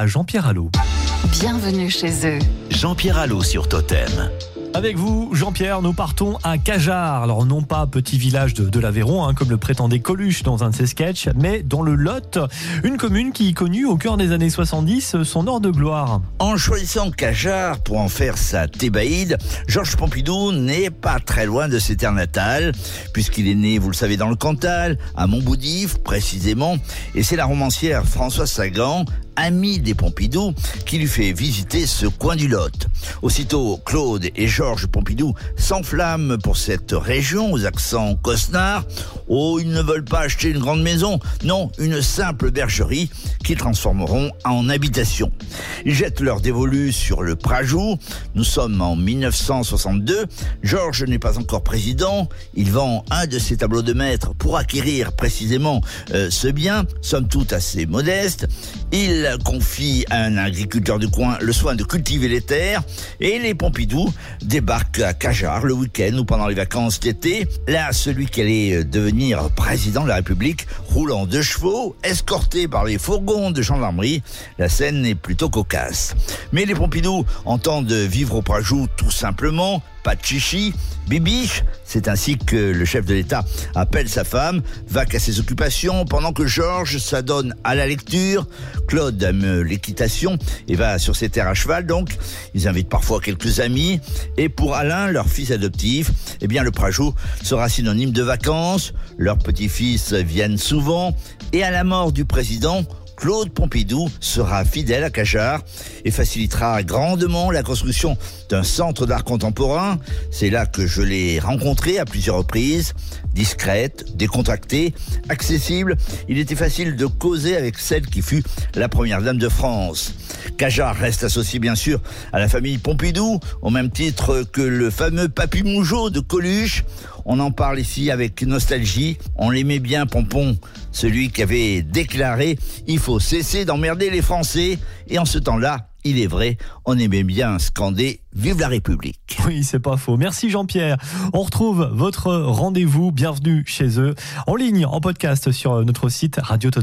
à Jean-Pierre Allot. Bienvenue chez eux. Jean-Pierre Allot sur Totem. Avec vous, Jean-Pierre, nous partons à Cajar. Alors, non pas petit village de, de l'Aveyron, hein, comme le prétendait Coluche dans un de ses sketchs, mais dans le Lot, une commune qui connut au cœur des années 70 son or de gloire. En choisissant Cajar pour en faire sa thébaïde, Georges Pompidou n'est pas très loin de ses terres natales, puisqu'il est né, vous le savez, dans le Cantal, à Montboudif précisément, et c'est la romancière Françoise Sagan, amie des Pompidou, qui lui fait visiter ce coin du Lot. Aussitôt, Claude et Georges Pompidou s'enflamment pour cette région aux accents cosnards. Oh, ils ne veulent pas acheter une grande maison, non, une simple bergerie qu'ils transformeront en habitation. Ils jettent leur dévolu sur le Prajou. Nous sommes en 1962. Georges n'est pas encore président. Il vend un de ses tableaux de maître pour acquérir précisément euh, ce bien, somme toute assez modeste. Il confie à un agriculteur du coin le soin de cultiver les terres et les Pompidou débarquent à Cajar le week-end ou pendant les vacances d'été. Là, celui qui allait président de la République roulant de chevaux, escorté par les fourgons de gendarmerie, la scène est plutôt cocasse. Mais les Pompidou entendent vivre au Prajou tout simplement, pas de chichi, bibiche, c'est ainsi que le chef de l'État appelle sa femme, va qu'à ses occupations, pendant que Georges s'adonne à la lecture, Claude aime l'équitation et va sur ses terres à cheval donc, ils invitent parfois quelques amis, et pour Alain, leur fils adoptif, eh bien le Prajou sera synonyme de vacances, leurs petits-fils viennent souvent, et à la mort du président, Claude Pompidou sera fidèle à Cajar et facilitera grandement la construction d'un centre d'art contemporain. C'est là que je l'ai rencontré à plusieurs reprises. Discrète, décontractée, accessible, il était facile de causer avec celle qui fut la première dame de France. Cajar reste associé bien sûr à la famille Pompidou, au même titre que le fameux Papy Mougeot de Coluche. On en parle ici avec nostalgie. On l'aimait bien, Pompon, celui qui avait déclaré il faut cesser d'emmerder les Français. Et en ce temps-là, il est vrai, on aimait bien scander Vive la République. Oui, c'est pas faux. Merci Jean-Pierre. On retrouve votre rendez-vous. Bienvenue chez eux en ligne, en podcast sur notre site Radio Total.